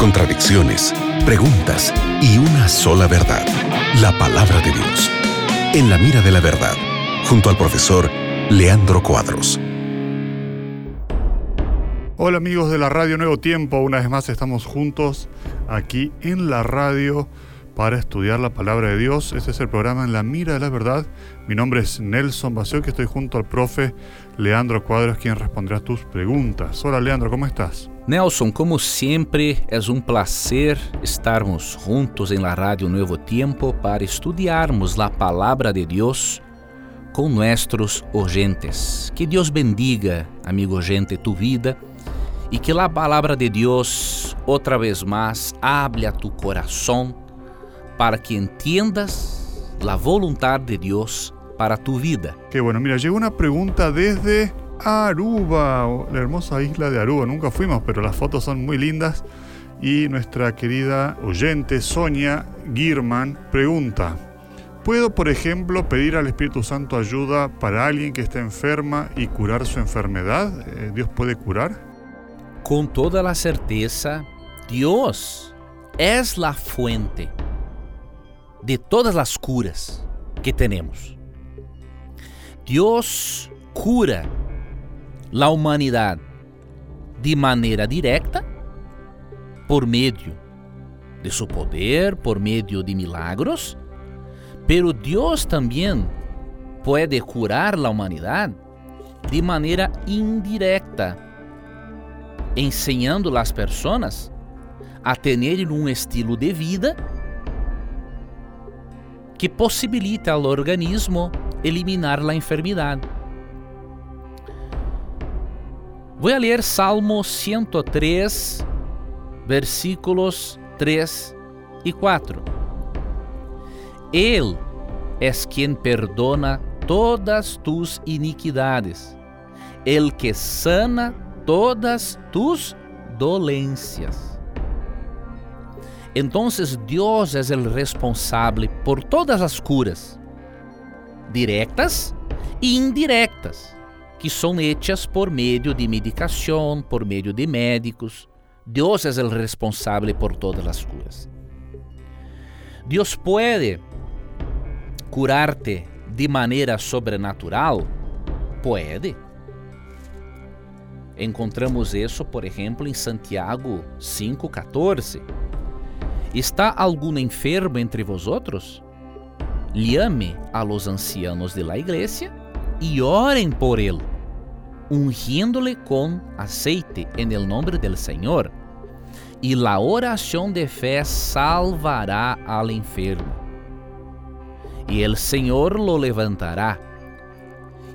contradicciones, preguntas y una sola verdad, la palabra de Dios. En la mira de la verdad, junto al profesor Leandro Cuadros. Hola amigos de la Radio Nuevo Tiempo, una vez más estamos juntos aquí en la radio para estudiar la palabra de Dios. Este es el programa En la Mira de la Verdad. Mi nombre es Nelson Baseo, que estoy junto al profe Leandro Cuadros, quien responderá tus preguntas. Hola Leandro, ¿cómo estás? Nelson, como siempre, es un placer estarmos juntos en la Radio Nuevo Tiempo para estudiarmos la palabra de Dios con nuestros oyentes. Que Dios bendiga, amigo oyente, tu vida y que la palabra de Dios otra vez más hable a tu corazón para que entiendas la voluntad de Dios para tu vida. Qué bueno, mira, llegó una pregunta desde Aruba, la hermosa isla de Aruba. Nunca fuimos, pero las fotos son muy lindas. Y nuestra querida oyente Sonia Girman pregunta, ¿puedo, por ejemplo, pedir al Espíritu Santo ayuda para alguien que está enferma y curar su enfermedad? Eh, ¿Dios puede curar? Con toda la certeza, Dios es la fuente de todas as curas que temos. Deus cura a humanidade de maneira direta por meio de seu poder, por meio de milagros, pero Deus também pode curar a humanidade de maneira indireta, ensinando as pessoas a terem um estilo de vida que possibilita ao organismo eliminar a enfermidade. Vou ler Salmo 103, versículos 3 e 4. Ele é quem perdona todas tus iniquidades, el que sana todas tus dolências. Entonces Dios es el responsable por todas as curas, directas e indirectas, que são hechas por meio de medicação, por meio de médicos. Deus é o responsável por todas as curas. Deus pode curarte de maneira sobrenatural? Pode. Encontramos isso, por exemplo, em Santiago 5,14 ¿Está algum enfermo entre vosotros? Llame a los ancianos de la iglesia y oren por él, ungiéndole con aceite en el nombre del Señor. Y la oración de fe salvará al enfermo. Y el Señor lo levantará.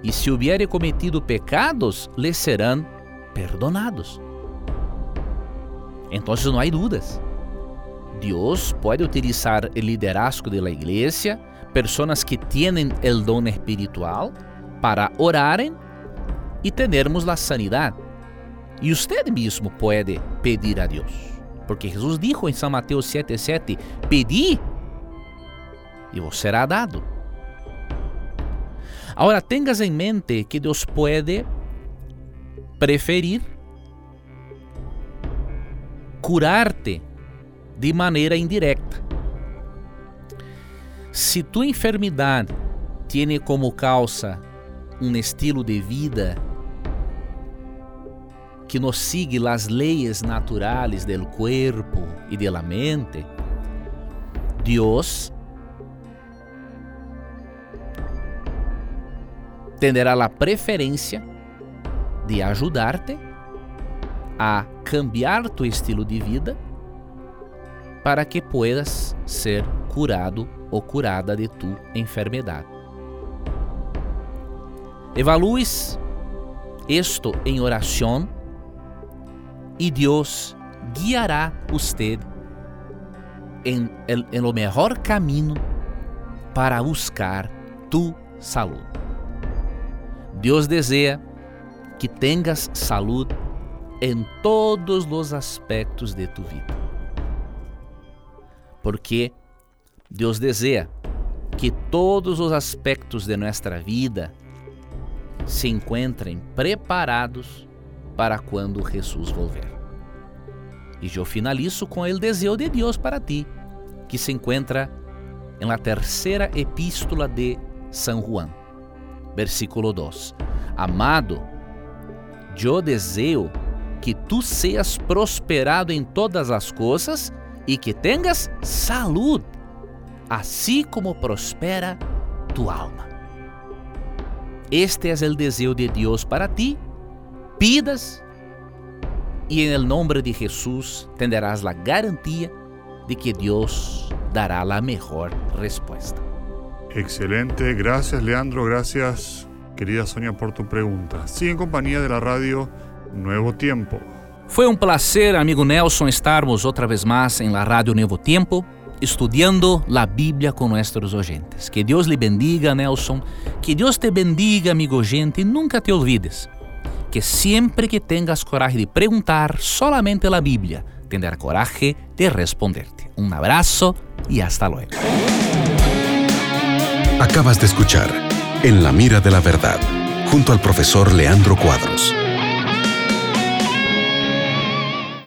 Y si hubiere cometido pecados, le serán perdonados. Entonces no hay dudas. Deus pode utilizar o liderazgo da igreja, pessoas que têm o dom espiritual, para orarem e termos a sanidade. E você mesmo pode pedir a Deus, porque Jesus dijo em São Mateus 7,7: Pedi e vos será dado. Agora, tenhas em mente que Deus pode preferir curar-te de maneira indireta. Se tua enfermidade tem como causa um estilo de vida que nos sigue as leis naturais do corpo e da mente, Deus terá a preferência de ajudar-te a cambiar tu estilo de vida para que puedas ser curado ou curada de tu enfermidade. Evalúes esto em oração e Deus guiará usted em el, en melhor caminho para buscar tu saúde. Deus deseja que tenhas saúde em todos os aspectos de tu vida porque Deus deseja que todos os aspectos de nossa vida se encontrem preparados para quando Jesus volver. E eu finalizo com o desejo de Deus para ti, que se encontra em la terceira epístola de São Juan, versículo 2. Amado, eu desejo que tu seas prosperado em todas as coisas e que tengas salud, assim como prospera tu alma. Este é o desejo de Deus para ti. Pidas e em nome de Jesus tenderás a garantia de que Deus dará a melhor resposta. Excelente, gracias Leandro, gracias querida Sonia por tu pregunta. Sigue en compañía de la radio Nuevo Tiempo. Foi um prazer, amigo Nelson, estarmos outra vez mais em la Radio Nuevo Tiempo, estudando a Bíblia com nossos oyentes. Que Deus lhe bendiga, Nelson. Que Deus te bendiga, amigo oyente, e nunca te olvides que sempre que tengas coragem de perguntar solamente a Bíblia, tendrá coragem de responderte. Um abraço e hasta luego. Acabas de escuchar En la mira de la verdad, junto al profesor Leandro Cuadros.